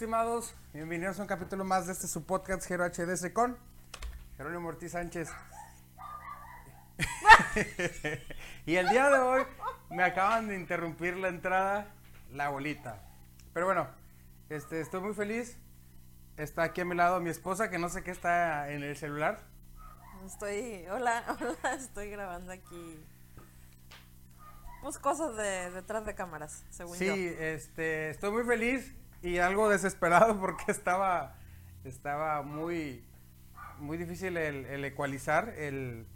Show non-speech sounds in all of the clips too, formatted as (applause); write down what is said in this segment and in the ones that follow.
estimados. Bienvenidos a un capítulo más de este su podcast Gero HDS con Jerónimo Ortiz Sánchez. (laughs) y el día de hoy me acaban de interrumpir la entrada la bolita. Pero bueno, este, estoy muy feliz. Está aquí a mi lado mi esposa, que no sé qué está en el celular. Estoy, hola, (laughs) hola, estoy grabando aquí. Pues cosas de detrás de cámaras, según Sí, yo. este, estoy muy feliz y algo desesperado (laughs) porque estaba, estaba muy, muy difícil el, el ecualizar el,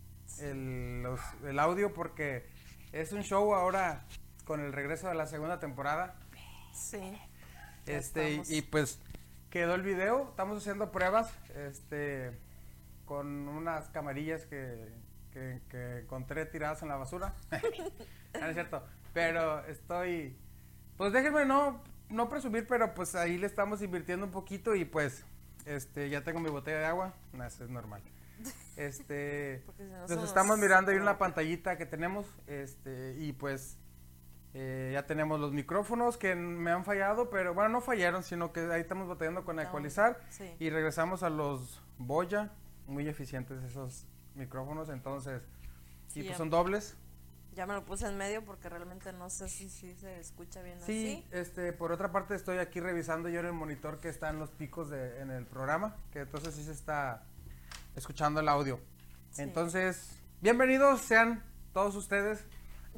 el, los- el audio porque es un show ahora con el regreso de la segunda temporada. Sí. Este, y, pues quedó el video, estamos haciendo pruebas, este, con unas camarillas que, que, que encontré tiradas en la basura. (laughs) No es cierto, pero estoy, pues déjenme no, no presumir, pero pues ahí le estamos invirtiendo un poquito y pues, este, ya tengo mi botella de agua, no, eso es normal. Este, (laughs) si no nos estamos mirando ahí en una pantallita que tenemos, este, y pues eh, ya tenemos los micrófonos que me han fallado, pero bueno, no fallaron, sino que ahí estamos batallando con No, ecualizar sí. y regresamos a los Boya, muy eficientes esos micrófonos, entonces, y Sí, pues ya. son dobles. Ya me lo puse en medio porque realmente no sé si, si se escucha bien Sí, así. este, por otra parte estoy aquí revisando yo en el monitor que están los picos de, en el programa, que entonces sí se está escuchando el audio. Sí. Entonces, bienvenidos sean todos ustedes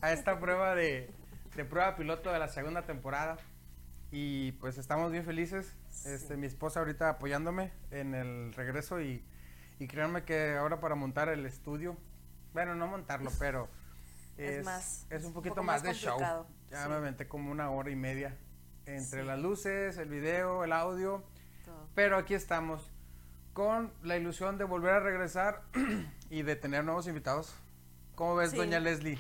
a esta (laughs) prueba de, de prueba piloto de la segunda temporada. Y pues estamos bien felices. Este, mi esposa ahorita apoyándome en el regreso y, y créanme que ahora para montar el estudio, bueno, no montarlo, (laughs) pero Es es, más, es un poquito más, más de show. Ya sí. me aventé como una hora y media entre Sí. las luces, el video, el audio. Todo. Pero aquí estamos con la ilusión de volver a regresar (clears throat) y de tener nuevos invitados. ¿Cómo ves, Sí. doña Leslie?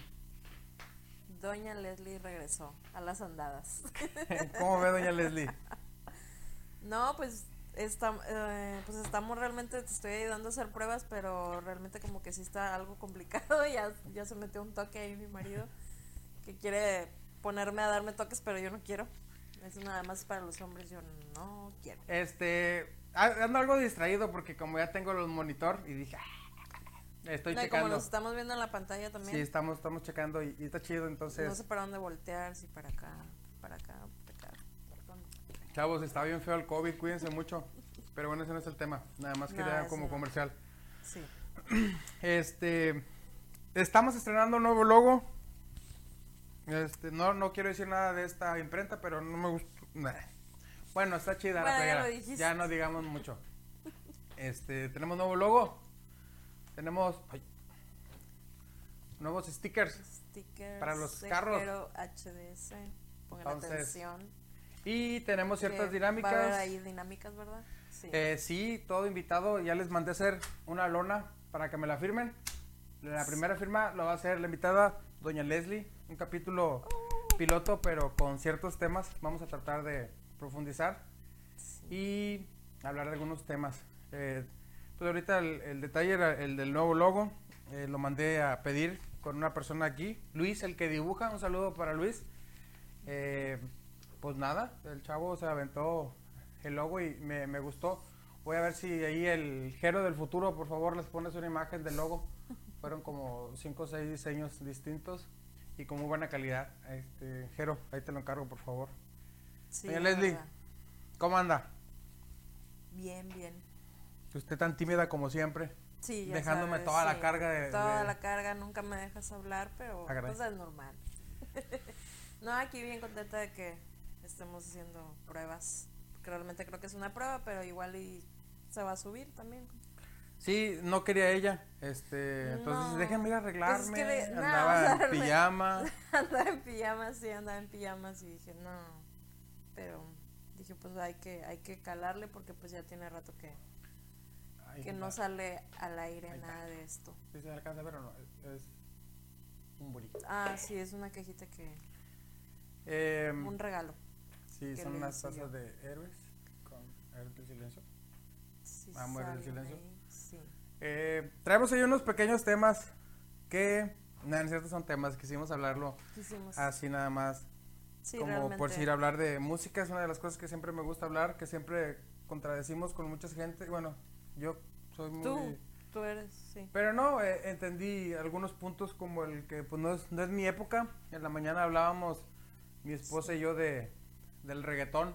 Doña Leslie regresó a las andadas. (laughs) ¿Cómo ve, doña Leslie? (laughs) No, pues, está, eh, pues estamos realmente, te estoy ayudando a hacer pruebas, pero realmente como que sí está algo complicado. (laughs) Ya, ya se metió un toque ahí mi marido que quiere ponerme a darme toques, pero yo no quiero. Es nada más para los hombres, yo no quiero. Este, ando algo distraído porque como ya tengo los monitor y dije, "Ah, estoy No, y como checando. nos estamos viendo en la pantalla también, Sí, estamos, estamos checando y, y está chido, entonces, no sé para dónde voltear, si para acá, para acá, para acá. chavos, está bien feo el COVID, cuídense mucho. Pero bueno, ese no es el tema, nada más No, quería eso como no. comercial. Sí. (clears throat) Este, estamos estrenando un nuevo logo. Este, no, no quiero decir nada de esta imprenta, pero no me gusta. nah. Bueno, está chida Bueno, la ya playera. lo dijiste. Ya no digamos mucho. Este, tenemos nuevo logo. Tenemos ay, nuevos stickers. Stickers. Para los carros. HDS. Pongan Entonces, atención. Y tenemos ciertas que Va a haber dinámicas. ahí dinámicas, ¿verdad? Sí. Eh, sí, todo invitado. Ya les mandé hacer una lona para que me la firmen. La primera firma lo va a hacer la invitada, doña Leslie. Un capítulo piloto, pero con ciertos temas. Vamos a tratar de profundizar y hablar de algunos temas. Eh, pues ahorita el, el detalle era el del nuevo logo. Eh, lo mandé a pedir con una persona aquí. Luis, el que dibuja. Un saludo para Luis. Eh, pues nada, el chavo se aventó el logo y me, me gustó. Voy a ver si ahí el Jero del futuro, por favor, les pones una imagen del logo. (laughs) Fueron como 5 o 6 diseños distintos y con muy buena calidad. Este, Jero, ahí te lo encargo, por favor. Sí, la Leslie. verdad. ¿Cómo anda? Bien, bien. Usted tan tímida como siempre. Sí, ya Dejándome sabes, toda la carga de- Toda de- la carga, nunca me dejas hablar, pero pues es normal. (laughs) no, aquí bien contenta de que estemos haciendo pruebas. Porque realmente creo que es una prueba, pero igual y se va a subir también. Sí, no quería ella. Este, entonces No, déjenme ir a pues es arreglarme. que de- Andaba (laughs) en pijama. andaba en pijamas, sí, andaba en pijamas y dije, no. Pero dije, pues hay que, hay que calarle porque pues ya tiene rato que, que no sale al aire nada de esto. Sí se alcanza a ver o no. Es- es- un burrito. Ah, sí, es una cajita que... Em, Un regalo. sí, son unas tazas de héroes con héroes del silencio. Sí, Amo el salen silencio. ahí, Sí. Eh, traemos ahí unos pequeños temas que, no, en cierto son temas, quisimos hablarlo Quisimos... así nada más, sí, como realmente. por ir a hablar de música, es una de las cosas que siempre me gusta hablar, que siempre contradecimos con mucha gente, bueno, yo soy muy... Tú, tú eres, sí. Pero no, eh, entendí algunos puntos como el que pues no es, no es mi época. En la mañana hablábamos mi esposa y yo de del reggaetón.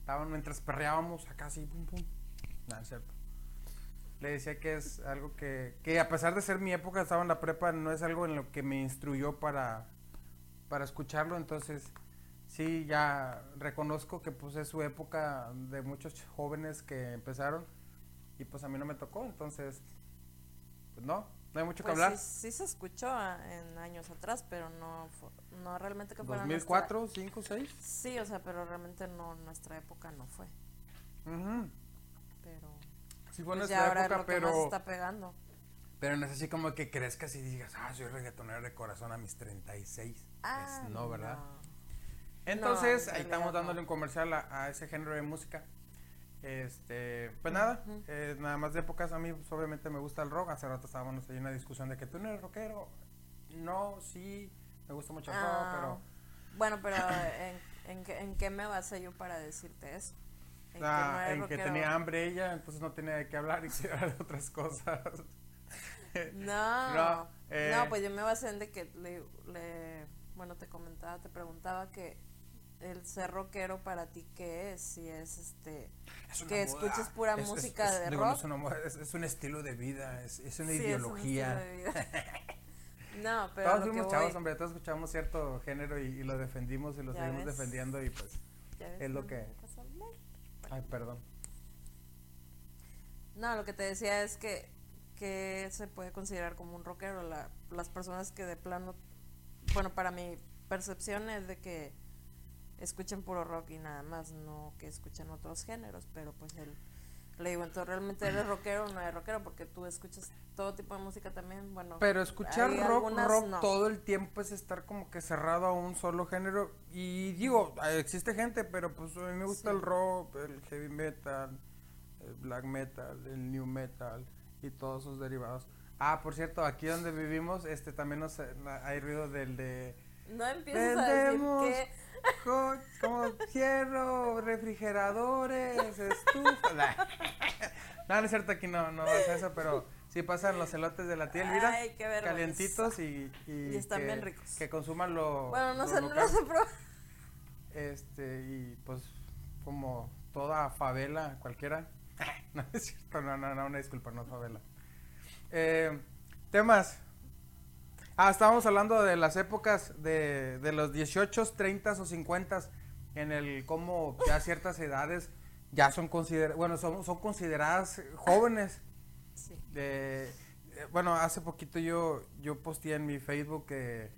Estaban mientras perreábamos acá así, pum pum. No, es cierto. Le decía que es algo que, que a pesar de ser mi época, estaba en la prepa, no es algo en lo que me instruyó para, para escucharlo. Entonces, sí, ya reconozco que pues es su época de muchos jóvenes que empezaron y pues a mí no me tocó. Entonces, pues no, no hay mucho Pues que hablar. Sí, sí se escuchó ah, en años atrás, pero no, no realmente que fuera 2004, 5, 6. nuestra- Sí, o sea, pero realmente no, nuestra época no fue. Pero Sí fue pues nuestra ya ahora es época, lo que más pero, está pegando. pero no es así como que crezcas y digas, ah, soy reggaetonero de corazón a mis 36. Ah, no, ¿verdad? no. Entonces, en ahí estamos dándole no. un comercial a, a ese género de música. Este, pues nada, Ujú. eh, nada más de épocas. A mí, pues, obviamente, me gusta el rock. Hace rato estábamos ahí en una discusión de que tú no eres rockero. No, sí, me gusta mucho el rock, Ah, pero. Bueno, pero (coughs) ¿en, en, qué, ¿en qué me basé yo para decirte eso? En Ah, no era en que tenía hambre ella, entonces no tenía de qué hablar y quería hablar de otras cosas. (laughs) No, No, (laughs) no, eh. pues yo me basé en de que le, le- bueno, te comentaba, te preguntaba que el ser rockero para ti qué es, si es este, Es que moda. escuches pura Es- música es- de digo, no rock. moda, es, un estilo de vida, es, es una Sí, es un ideología. estilo de vida. (laughs) no, pero todos fuimos voy, chavos, hombre, todos escuchamos cierto género y, y lo defendimos y lo seguimos ves. defendiendo y pues, es lo no que- ay, perdón. No, lo que te decía es que, que se puede considerar como un rockero. La, las personas que de plano, bueno, para mi percepción es de que escuchen puro rock y nada más, no que escuchen otros géneros, pero pues él, le digo, entonces realmente eres rockero o no eres rockero, porque tú escuchas todo tipo de música también, bueno. Pero escuchar rock, algunas rock no. todo el tiempo es estar como que cerrado a un solo género. Y digo, eh, existe gente, pero pues a mí me gusta Sí. el rock, el heavy metal, el black metal, el new metal y todos sus derivados. Ah, por cierto, aquí donde vivimos, este también nos, hay ruido del de No empieces a decir que... co- como hierro, refrigeradores, estufas. (laughs) Nah. No, no es cierto, aquí no, no es eso, pero sí pasan los elotes de la tía Elvira, Ay, qué vergüenza. calientitos y, y, Y están que, bien ricos. que consuman lo Bueno, no lo no local. sé, pero... Este, y pues como toda favela cualquiera. (laughs) No es cierto, no, no, no, una disculpa, no favela. Eh, temas. Ah, estábamos hablando de las épocas de, de los 18, 30 o 50 en el cómo ya ciertas edades ya son consideradas, bueno, son, son consideradas jóvenes. Sí. De, eh, bueno, hace poquito yo, yo posteé en mi Facebook que,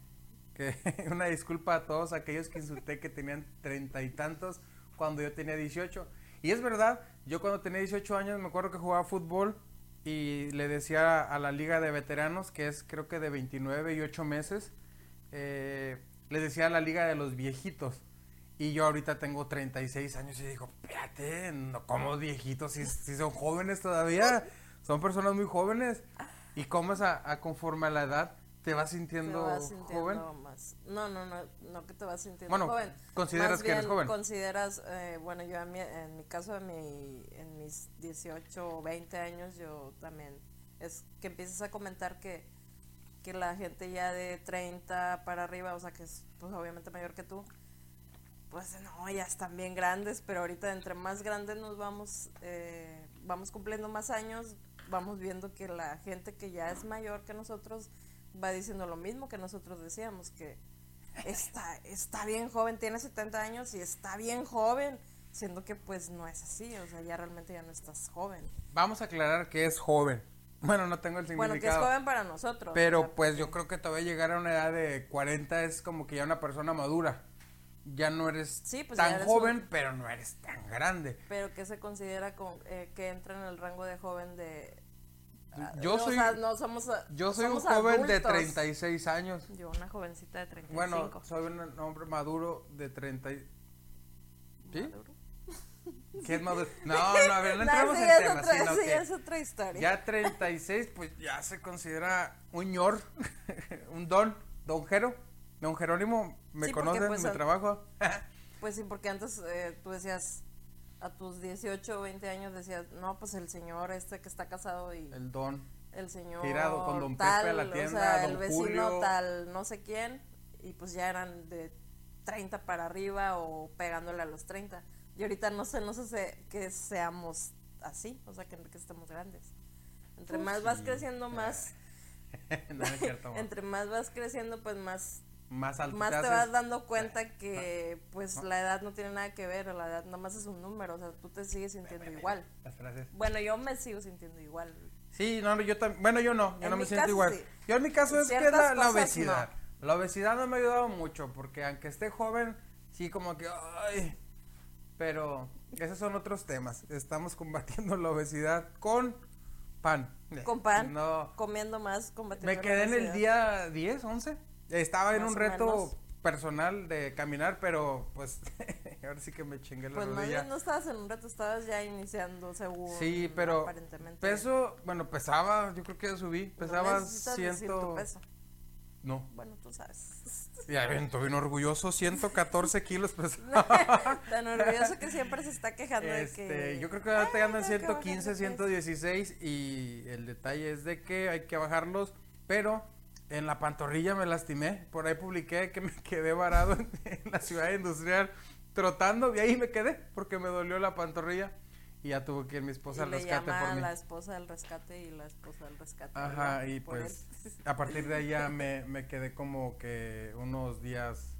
que (laughs) una disculpa a todos aquellos que insulté que tenían treinta y tantos cuando yo tenía 18. Y es verdad, yo cuando tenía 18 años me acuerdo que jugaba fútbol y le decía a la liga de veteranos, que es creo que de 29 y 8 meses, eh, les decía a la liga de los viejitos. Y yo ahorita tengo 36 años y digo, espérate, no como viejitos, si, si son jóvenes todavía, son personas muy jóvenes. Y cómo es a, a conforme a la edad, te vas te sintiendo, vas sintiendo joven. más. No, no, no, no que te vas sintiendo Bueno, joven. consideras Más que eres bien joven. Consideras, eh, bueno, yo en mi, en mi caso, en, mi, en mis 18 o 20 años, yo también, es que empiezas a comentar que, que la gente ya de 30 para arriba, o sea, que es pues obviamente mayor que tú, pues no, ya están bien grandes, pero ahorita entre más grandes nos vamos, eh, vamos cumpliendo más años, vamos viendo que la gente que ya es mayor que nosotros va diciendo lo mismo que nosotros decíamos, que está, está bien joven, tiene 70 años y está bien joven, siendo que pues no es así, o sea, ya realmente ya no estás joven. Vamos a aclarar que es joven. (laughs) Bueno, no tengo el significado. Bueno, que es joven para nosotros. Pero o sea, pues yo creo que todavía llegar a una edad de 40 es como que ya una persona madura. Ya no eres Sí, pues tan eres joven, un- pero no eres tan grande. Pero que se considera con, eh, que entra en el rango de joven de Yo o soy, sea, no somos. yo soy un somos joven de adultos. 36 años. Yo, una jovencita de 35. Bueno, soy un hombre maduro de 30. y- ¿Sí? Maduro. (laughs) ¿Qué es maduro? No, no, a ver, no (laughs) entremos sí, en es temas, otra, sino sí, que es otra historia. ya 36, pues ya se considera un ñor, (laughs) un don, don Jero, don Jerónimo, me Sí, conocen, pues, mi a- trabajo. Pues sí, porque antes eh, tú decías, a tus 18 o 20 años decías, no, pues el señor este que está casado y El don. el señor Tirado con don tal, Pepe a la o tienda, sea, don el vecino Julio. tal, no sé quién, y pues ya eran de 30 para arriba o pegándole a los 30. Y ahorita no sé, no sé que seamos así, o sea, que, que estemos grandes. Entre más vas creciendo, más, (laughs) no, es cierto. (laughs) entre más vas creciendo, pues más más alto más te haces. vas dando cuenta que pues no. la edad no tiene nada que ver, la edad nada más es un número, o sea, tú te sigues sintiendo igual. Las frases. Bueno, yo me sigo sintiendo igual. Sí, no, yo también, bueno, yo no, yo En no me siento igual. sí. Yo en mi caso es que la, obesidad. La obesidad no me ha ayudado mucho, porque aunque esté joven, sí como que, ay, pero esos son otros temas. Estamos (laughs) combatiendo la obesidad con pan. Con pan, No, comiendo más, combatiendo me la quedé en el día 10, 11. Estaba en un reto menos. personal de caminar, pero pues (laughs) ahora sí que me chingué la Pues más rodilla. bien no estabas en un reto, estabas ya iniciando según Sí, pero aparentemente. peso, bueno, pesaba, yo creo que ya subí, No pesaba tu ciento... peso. No, Bueno, tú sabes. (laughs) ya ven, estoy bien orgulloso, 114 kilos pesaba. (laughs) Tan orgulloso que siempre se está quejando de Este, que yo creo que ahora te "Ay, andan tengo que bajar de 115, peso". 116 y el detalle es de que hay que bajarlos, pero en la pantorrilla me lastimé, por ahí publiqué que me (laughs) quedé varado en, en la ciudad industrial trotando y ahí me quedé porque me dolió la pantorrilla y ya tuvo que ir mi esposa Y al le rescate llama por a mí. la esposa del rescate y la esposa del rescate. Ajá, y pues él. a partir de ahí ya (laughs) me, me quedé como que unos días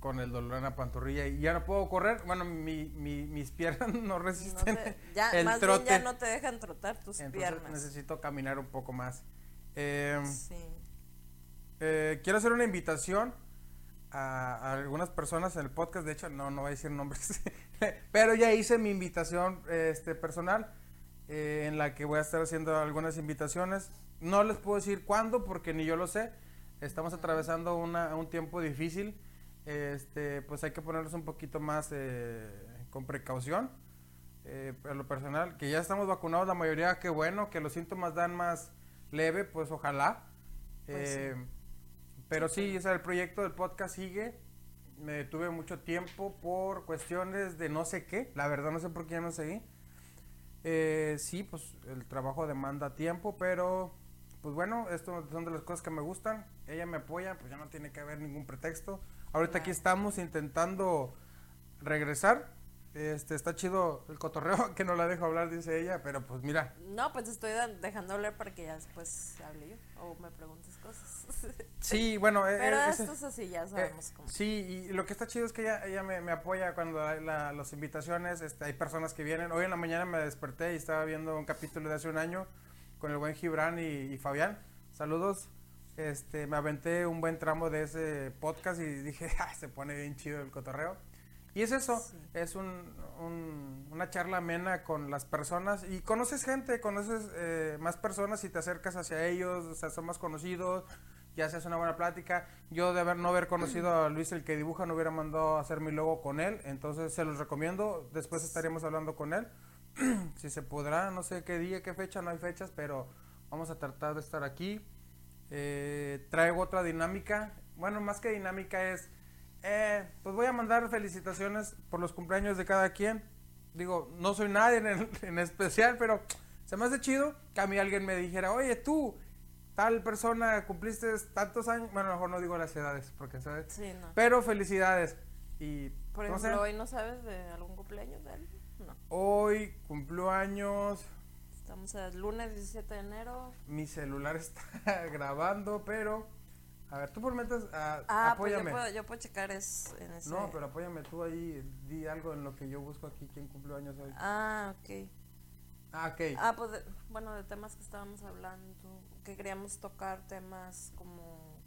con el dolor en la pantorrilla y ya no puedo correr. Bueno, mi, mi, mis (laughs) piernas no No resisten te- ya, el más trote. bien ya no te dejan trotar tus Entonces piernas. necesito caminar un poco más. Eh, Sí. Eh, quiero hacer una invitación a, a algunas personas en el podcast. De hecho, no, no voy a decir nombres. (laughs) pero ya hice mi invitación este, personal eh, en la que voy a estar haciendo algunas invitaciones. No les puedo decir cuándo porque ni yo lo sé. Estamos atravesando una, un tiempo difícil. Este, pues hay que ponerlos un poquito más eh, con precaución. Eh, a lo personal, que ya estamos vacunados la mayoría, qué bueno, que los síntomas dan más leve, pues ojalá. Pues sí. Pero Sí, o sea, el proyecto del podcast sigue. Me detuve mucho tiempo por cuestiones de no sé qué. La verdad no sé por qué ya no seguí. Eh, sí, pues el trabajo demanda tiempo, pero pues bueno, esto son de las cosas que me gustan. Ella me apoya, pues ya no tiene que haber ningún pretexto. Ahorita aquí estamos intentando regresar. Este, está chido el cotorreo, (laughs) que no la dejo hablar, dice ella, pero pues mira, No, pues estoy dejando hablar para que ya después hable yo o me preguntes cosas. (laughs) sí, bueno, eh, Pero eh, esto es así, ya Eh, sabemos cómo. sí, y lo que está chido es que ella, ella me, me apoya cuando hay la- las invitaciones, este, hay personas que vienen. Hoy en la mañana me desperté y estaba viendo un capítulo de hace un año con el buen Gibran y, y Fabián. Saludos. Este, me aventé un buen tramo de ese podcast y dije, (laughs) "Ah, se pone bien chido el cotorreo. Y es eso, Sí. es un, un- una charla amena con las personas y conoces gente, conoces eh, más personas y te acercas hacia ellos, o sea, son más conocidos, ya haces una buena plática. Yo de haber, no haber conocido a Luis el que dibuja, no hubiera mandado a hacer mi logo con él, entonces se los recomiendo, después estaremos hablando con él, (clears throat) si se podrá, no sé qué día, qué fecha, no hay fechas, pero vamos a tratar de estar aquí. Eh, traigo otra dinámica, bueno, más que dinámica es... Eh, voy a mandar felicitaciones por los cumpleaños de cada quien. Digo, no soy nadie en, el- (laughs) en especial, pero se me hace chido que a mí alguien me dijera, oye, tú, tal persona, cumpliste tantos años. Bueno, a mejor no digo las edades, porque sabes. Sí, no. Pero felicidades. Y Por no ejemplo, sé, hoy no sabes de algún cumpleaños de alguien. No. hoy cumplo años. Estamos el lunes 17 de enero. Mi celular (laughs) está grabando, pero. A ver, tú por mientras, ah, Ah, pues apóyame. yo puedo, yo puedo checar es en ese. No, pero apóyame tú ahí, di algo en lo que yo busco aquí quién cumplió años hoy. Ah, ok. Ah, ok. Ah, pues de- bueno, de temas que estábamos hablando, que queríamos tocar temas como...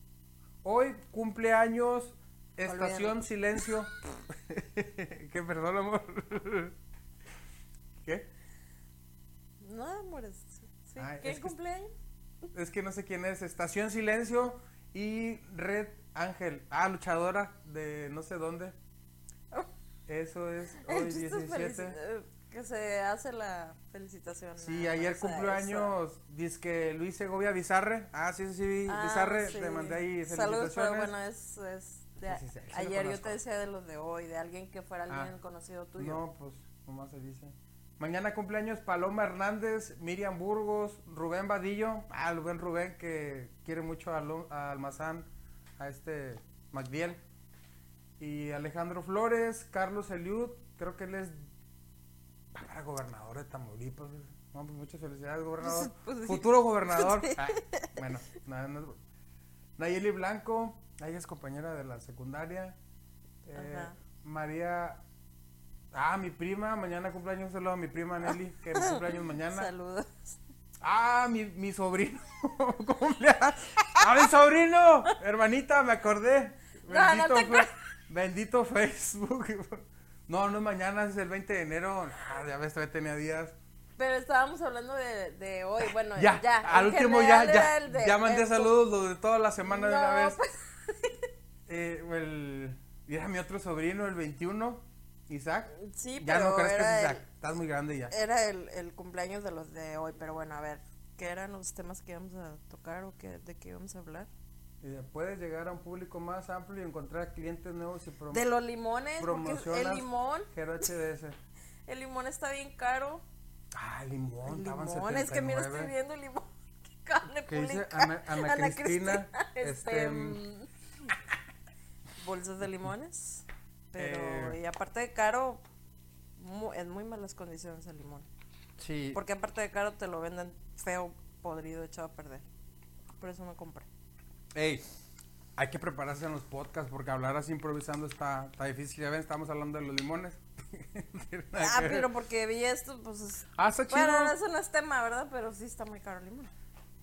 Hoy cumpleaños, estación silencio. (laughs) (laughs) ¿Qué, perdón, amor? ¿Qué? No, amores, Sí. Ay, ¿Quién es que- cumpleaños? Es que no sé quién es. Estación Silencio y Red Ángel. Ah, luchadora de no sé dónde. Eso es hoy chiste es 17. felici- eh, que se hace la felicitación. Sí, ayer cumplió años, dice Luis Segovia Bizarre. Ah, sí, sí, sí, Ah, Bizarre, sí. te mandé ahí Saludos, felicitaciones. pero bueno, es, es de Sí, sí, ayer yo te decía de los de hoy, de alguien que fuera Ah. alguien conocido tuyo. No, pues, nomás se dice. Mañana cumpleaños Paloma Hernández, Miriam Burgos, Rubén Vadillo. Ah, Rubén Rubén, que quiere mucho a, Lo- a Almazán, a este Magdiel. Y Alejandro Flores, Carlos Eliud, creo que él es para gobernador de Tamaulipas. No, pues muchas felicidades, gobernador. (laughs) Pues. Futuro gobernador. (laughs) Ah, bueno, no, no- Nayeli Blanco, ella es compañera de la secundaria. Eh. María. Ah, mi prima, mañana cumpleaños, un saludo a mi prima Nelly, que cumpleaños mañana. Saludos. Ah, mi, mi sobrino. cumpleaños. Ah, mi sobrino. Hermanita, me acordé. No, no fe- bendito Facebook. No, no es mañana, es el 20 de enero. Ah, ya ves, todavía tenía días. Pero estábamos hablando de, de hoy, bueno, Ya, ya. al último ya, ya. era el de- ya mandé el- saludos los de toda la semana de una No, vez. pues, Eh, el, era mi otro sobrino, el 21, Isaac. sí, Ya pero no crees que es era, Isaac, el, estás muy grande ya. era el, el cumpleaños de los de hoy, pero bueno, a ver, ¿qué eran los temas que íbamos a tocar o qué, de qué íbamos a hablar? Puedes llegar a un público más amplio y encontrar clientes nuevos y prom De los limones, el limón, Gero HDS. (laughs) el limón está bien caro. Ah, limón, El estaban limón, es que mira, 79. estoy viendo el limón. (laughs) ¿Qué dice pública. Ana- Ana Cristina? (laughs) este, Este, mm, bolsas de limones. Pero, Eh. y aparte de caro, mu- en muy malas condiciones el limón. Sí. Porque aparte de caro te lo venden feo, podrido, echado a perder. Por eso no compré. Ey, hay que prepararse en los podcasts porque hablar así improvisando está, está difícil. Ya ven, estamos hablando de los limones. (laughs) Ah, pero porque vi esto, pues es... Ah, está chido. Bueno, eso no es tema, ¿verdad? Pero sí está muy caro el limón.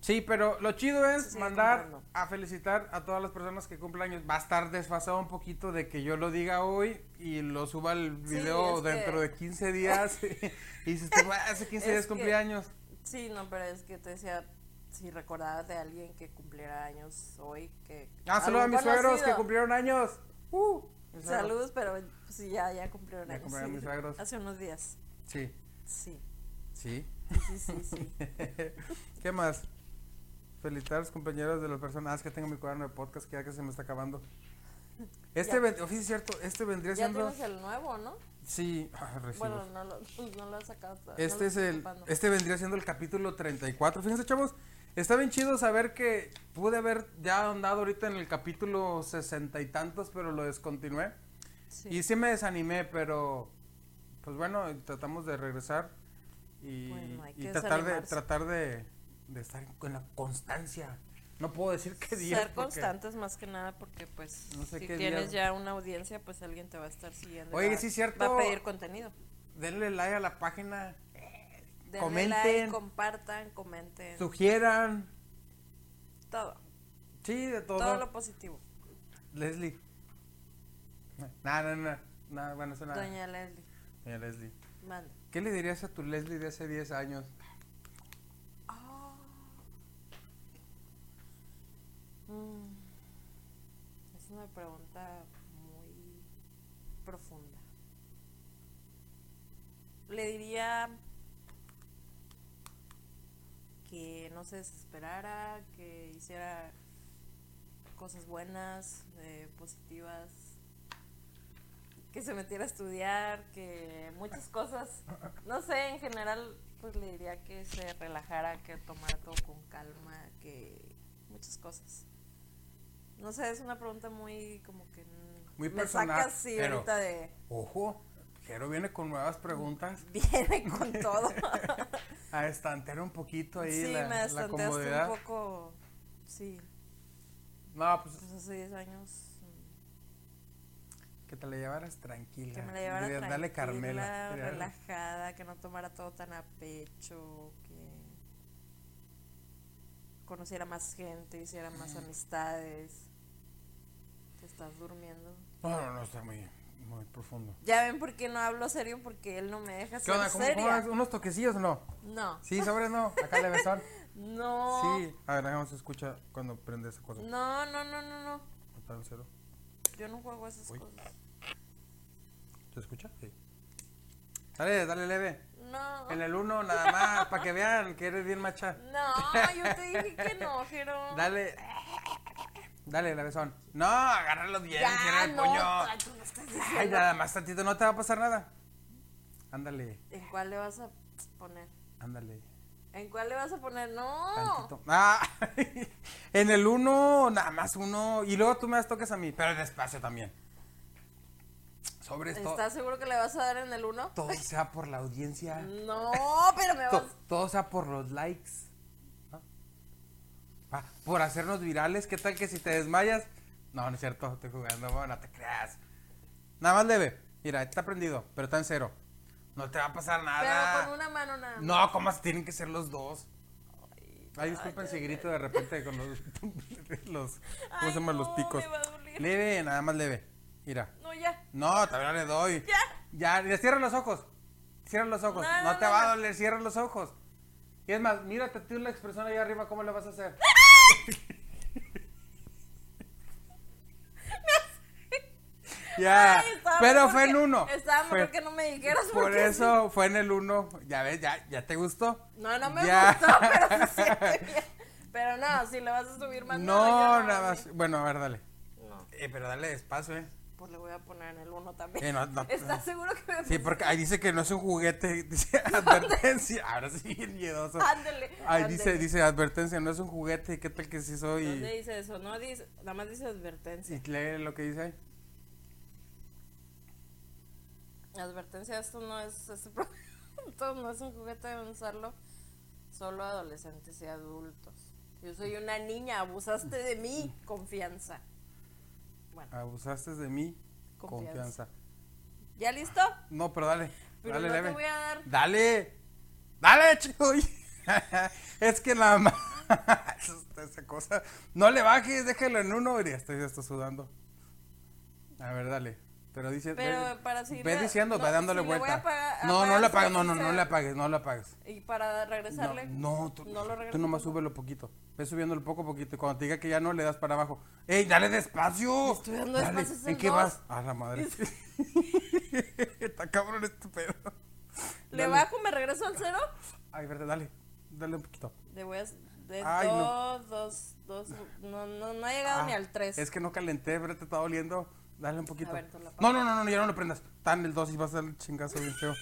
Sí, pero lo chido es mandar comprando. a felicitar a todas las personas que cumplen años. Va a estar desfasado un poquito de que yo lo diga hoy y lo suba el Sí, video que- dentro de 15 (laughs) días. y dices, "Ah, hace 15 Es días que- cumpleaños. Sí, no, pero es que te decía, si recordabas de alguien que cumpliera años hoy, que... Ah, saludos a mis suegros que conocido. cumplieron años. Uh. Saludos, pero sí, ya, ya cumplieron Ya años. cumplieron sí. mis suegros. Hace unos días. Sí, Sí, sí. sí, sí, sí. (laughs) ¿Qué más? Felicitar a los compañeros de las personas que tengo mi cuaderno de podcast que ya que se me está acabando. (laughs) Este, Ya. ven- oh, sí, es cierto, este vendría ya siendo... tienes el nuevo, ¿no? Sí, ah. Bueno, no lo, pues, no lo has sacado no Este lo es el, ocupando. este vendría siendo el capítulo 34. Fíjense, chavos, está bien chido saber que pude haber ya andado ahorita en el capítulo sesenta y tantos, pero lo descontinué. Sí. Y sí me desanimé, pero pues bueno, tratamos de regresar y, Bueno, y tratar de tratar de, de estar con la constancia. No puedo decir qué día. Ser constantes más que nada porque pues No sé si tienes día. ya una audiencia pues alguien te va a estar siguiendo. Oye, va- sí cierto. Va a pedir contenido. Denle like a la página, Denle Comenten. like, compartan, comenten. sugieran. Todo. Sí, de todo. Todo lo positivo. Leslie. No, no, no. no bueno, eso nada. Doña Leslie. Doña Leslie. Manda. ¿Qué le dirías a tu Leslie de hace 10 años? Mm. Es una pregunta muy profunda. Le diría que no se desesperara, que hiciera cosas buenas, eh, positivas, que se metiera a estudiar, que muchas cosas, no sé, en general, pues le diría que se relajara, que tomara todo con calma, que muchas cosas. No sé, es una pregunta muy como que mm, Muy me personal, saca así pero- ahorita de Ojo, Jero viene con nuevas preguntas. (laughs) viene con (laughs) todo. A estantear un poquito ahí sí, la, me la comodidad. un poco. Sí, No, pues pues hace 10 años. mm, que te la llevaras tranquila. Que me la llevara Dirías, Dale Carmela. tranquila, relajada, que no tomara todo tan a pecho, que conociera más gente, hiciera más amistades. ¿Te estás durmiendo? No, no, no, está muy. Muy profundo. Ya ven por qué no hablo serio, porque él no me deja ¿Qué ser onda? ¿Cómo, seria. cómo es? ¿Unos toquecillos o no? No. Sí, sobre no. Acá le besón. (laughs) No. Sí. A ver, hagamos escucha cuando prende esa cosa. No, no, no, no, no. Está en cero. Yo no juego esas Uy. cosas. ¿Se escucha? Sí. Dale, dale leve. No. En el uno nada más, para que vean que eres bien macha. No, yo te dije que no, Jero. (laughs) Dale. Dale, la besón. No, agárralo bien, cierra el no, puño. ay, nada más tantito, no te va a pasar nada. Ándale, ¿En cuál le vas a poner? ándale. ¿En cuál le vas a poner? No. Tantito. Ah, (laughs) en el uno, nada más uno. Y luego tú me das toques a mí, pero despacio también. Sobre esto. ¿Estás seguro que le vas a dar en el 1? Todo sea por la audiencia. No, pero me vas. To- todo sea por los likes. Por hacernos virales. ¿Qué tal que si te desmayas? No, no es cierto, estoy jugando, no, no te creas. Nada más leve. Mira, está prendido, pero está en cero. No te va a pasar Pero nada. con una mano nada más. No, ¿cómo tienen que ser los dos? Ay, disculpen si grito de repente con los, (laughs) los ¿cómo Ay, se llaman? Los picos. me va a doler. Leve, nada más leve. Mira. No, ya. No, todavía le doy. Ya. Ya, ya cierra los ojos. Cierra los ojos. No, te va a doler, cierra los ojos. Y es más, mírate tú la expresión ahí arriba, ¿cómo le vas a hacer? (laughs) (laughs) ya, Ay, pero fue en uno. Estaba Fue- que no me dijeras. Por eso fue en el uno. Ya ves, ya, ya te gustó. No, no me Ya. gustó, pero (laughs) se siente bien. Pero no, si le vas a subir más. No, nada más. Bueno, a ver, dale. No, Eh, pero dale despacio, eh. Pues le voy a poner en el 1 también. Eh, no, no. ¿Estás seguro que me Sí, porque ahí dice que no es un juguete, (laughs) dice (laughs) advertencia. Ahora sí, bien miedoso. Ándale. Ahí dice, dice advertencia, no es un juguete, ¿qué tal que sí soy? ¿Dónde dice eso? No dice, nada más dice advertencia. Y lee lo que dice ahí. Advertencia, esto no es, (laughs) esto no es un juguete, deben usarlo solo adolescentes y adultos. Yo soy una niña, abusaste de mí, confianza. Bueno, Abusaste de mí, Confianza. confianza. ¿ya listo? No, pero dale, Pero dale no leve. te voy a dar. Dale, dale, chico. (laughs) es que la (laughs) esa cosa. No le bajes, déjalo en uno. Ya estoy, ya estoy sudando. A ver, dale. Pero dice. Pero ve, para seguir ve la- diciendo, no, va dándole si vuelta. apagar- no, no su apagues, no, no, no le apagues, no le apagues. Y para regresarle. no, tú, No lo regreso tú nomás súbelo poquito. Ve subiéndolo poco a poquito. Y cuando te diga que ya no, le das para abajo. ¡Ey, dale despacio! Estoy dando Dale, despacio, es ¿En qué dos. vas? A la madre. (laughs) (laughs) Está cabrón este pedo. ¿Le Dale. bajo, me regreso al cero? Ay, verde, dale. Dale un poquito. Le voy a. De Ay, no. dos, dos, dos. No, no, no ha llegado Ah, ni al tres. Es que no calenté, pero te está doliendo. Dale un poquito. A ver, tú la no, no, no, no, ya no lo prendas. Tan el 2 y vas a dar el chingazo bien feo.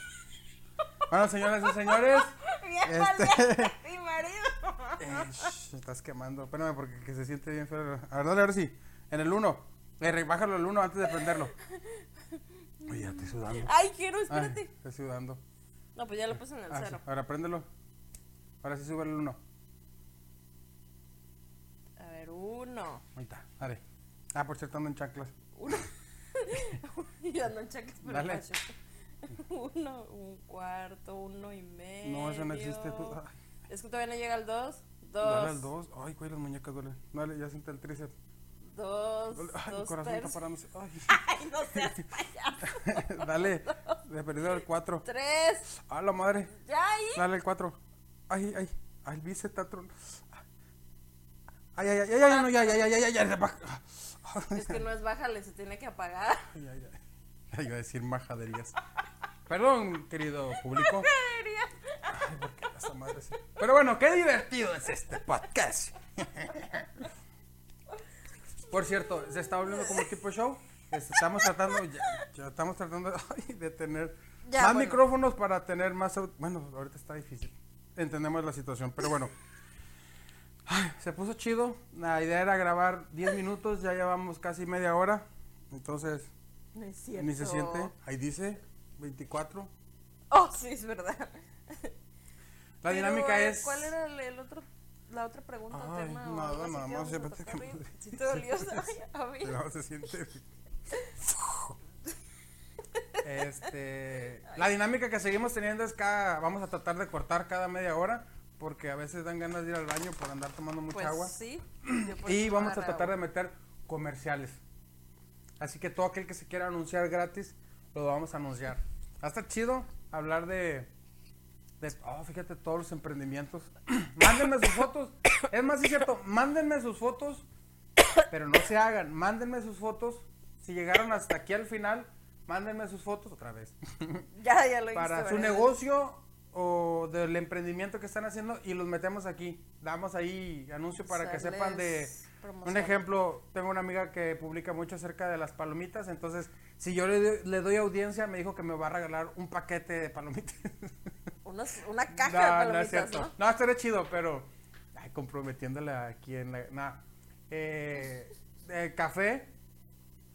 bueno, señoras y señores. (laughs) Bien, Este- mi marido. (laughs) Eh, estás quemando. Espérame porque que se siente bien feo. A ver, dale, ahora sí. En el 1. Eh, bájalo al 1 antes de prenderlo. (laughs) Oye, ya estoy sudando. Ay, quiero, Ay, espérate. estoy sudando. No, pues ya lo puse en el Ah, sí. cero. Ahora préndelo. Ahora sí sube el 1. A ver, uno. Ahí está, dale. Ah, por cierto, ando en chanclas. Uno. y ando en chanclas, pero Dale. Uno, un cuarto, uno y medio. No, eso no existe. Tú. Ay, Es que todavía no llega al dos. Dos. Dale al 2. Ay, güey, las muñecas duelen. Dale, ya siente el tríceps. Dos. Ay, dos corazón está parándose. Ay. Ay, no seas payaso. Dale, de perdido el 4. Tres. A la madre. Ya ahí. Dale el 4. Ay, ay. Ay, el bíceps está tron- Ay, ay, ay, ay, ay, no, ya, ya, ya, ya, ya, ya, ya. (laughs) Es que no es bájale, se tiene que apagar. Ay, ay. Ay, iba a decir majaderías. Perdón, querido público. Ay, ¿por qué esa madre? Pero bueno, qué divertido es este podcast. Por cierto, se está volviendo como tipo show. Este, Estamos tratando, ya, ya estamos tratando ay, de tener Ya, más bueno. micrófonos para tener más. Bueno, ahorita está difícil. Entendemos la situación, pero bueno. Ay, se puso chido. La idea era grabar 10 minutos, ya llevamos casi media hora. Entonces, No es cierto. ni se siente. Ahí dice 24. Oh, sí, es verdad. La Pero, dinámica eh, es. ¿Cuál era el, el otro? La otra pregunta, Ay, tema o nada, algo así nada que más, vamos a fíjate tocar que- hoy? ¿Sí te dolió? (laughs) A mí. Pero se siente. Este, (laughs) la dinámica que seguimos teniendo es cada, vamos a tratar de cortar cada media hora porque a veces dan ganas de ir al baño por andar tomando mucha Pues agua sí. (clears throat) y vamos a tratar de meter comerciales. Así que todo aquel que se quiera anunciar gratis, lo vamos a anunciar. Va a estar chido hablar de, de oh, fíjate, todos los emprendimientos. (clears throat) mándenme sus fotos. Es más, es cierto, mándenme sus fotos, pero no se hagan. Mándenme sus fotos. Si llegaron hasta aquí al final, mándenme sus fotos otra vez. (laughs) Ya, ya lo hice. Para su ¿verdad? negocio o del emprendimiento que están haciendo y los metemos aquí. Damos ahí anuncio para que sepan de... Un ejemplo, tengo una amiga que publica mucho acerca de las palomitas, entonces si yo le, doy- le doy audiencia, me dijo que me va a regalar un paquete de palomitas. (laughs) Unos- una caja No, de no es palomitas, cierto. ¿no? No, estaría chido, pero ay, comprometiéndole aquí en la... nah. Eh, eh, café.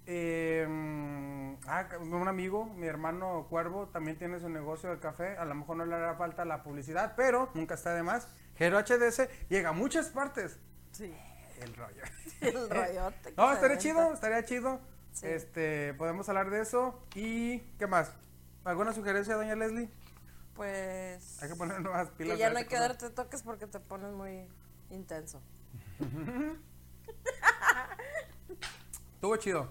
Eh, ah, un amigo, mi hermano Cuervo, también tiene su negocio de café. A lo mejor no le hará falta la publicidad, pero nunca está de más. Gero HDS llega a muchas partes. Sí. El rollo. (laughs) El rollote. que No, estaría chido, estaría chido. Sí. Este, podemos hablar de eso. ¿Y qué más? ¿Alguna sugerencia, doña Leslie? Pues. Hay que poner nuevas pilas. Que ya no hay que darte toques porque te pones muy intenso. (laughs) Estuvo chido.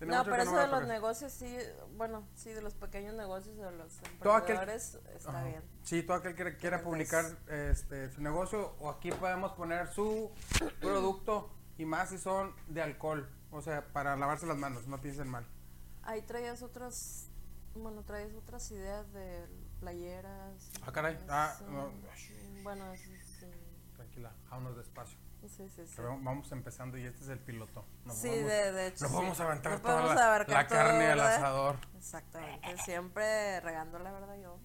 No, pero eso de los negocios sí, bueno, sí, de los pequeños negocios, de los aquel- emprendedores, está bien. Sí, todo aquel que quiera publicar este, su negocio o aquí podemos poner su (clears throat) producto y más si son de alcohol. O sea, para lavarse las manos, no piensen mal. Ahí traías otras, bueno, traías otras ideas de playeras. Ah, caray. Ah, no. Bueno, eso sí, Tranquila, vámonos despacio. Sí, sí, sí. Pero vamos empezando y este es el piloto. No Sí, podemos- de, de hecho. No sí. podemos aventar No toda la, carne al asador. Exactamente, siempre regando la verdad yo.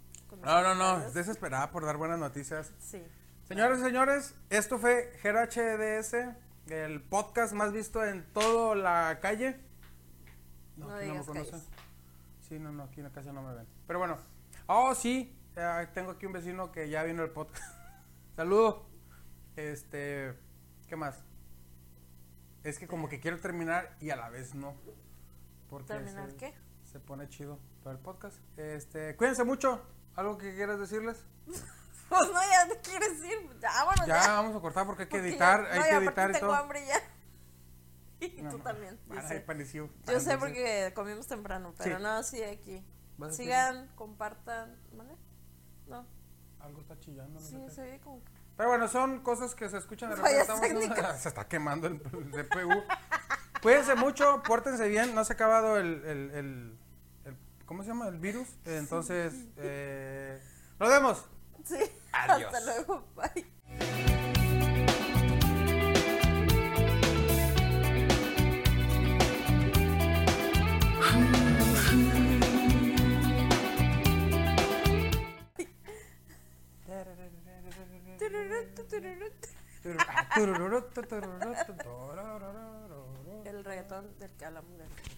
No, no, no, desesperada por dar buenas noticias. Sí. Señores y señores, esto fue Gero HDS, el podcast más visto en toda la calle. No aquí digas conocen. calles. Sí, no, no, aquí en la casa no me ven. Pero bueno, oh, sí, eh, tengo aquí un vecino que ya vino el podcast. (laughs) Saludo. Este, ¿qué más? Es que como que quiero terminar y a la vez no. Porque ¿Terminar se, qué? se pone chido todo el podcast. Este, cuídense mucho. ¿Algo que quieras decirles? (laughs) Pues no, ya te quieres ir. Ya, bueno, Ya, ya. vamos a cortar porque hay que Porque editar, ya- hay no, que editar y tengo todo. hambre ya. (laughs) Y No, tú también. Sé, pareció. Yo sé porque comimos temprano, pero Sí. no, sí, aquí. ¿Vas a decir Sigan, compartan. ¿Vale? No, Algo está chillando. no sí, se ve como que. Pero bueno, son cosas que se escuchan de repente. estamos- (laughs) se está quemando el, el CPU. Cuídense mucho, pórtense bien. No se ha acabado el, el, el- el- ¿Cómo se llama? El virus. Entonces, eh, nos vemos. Sí. Adiós. Hasta luego. Bye. El reggaetón del que hablamos reggaetón.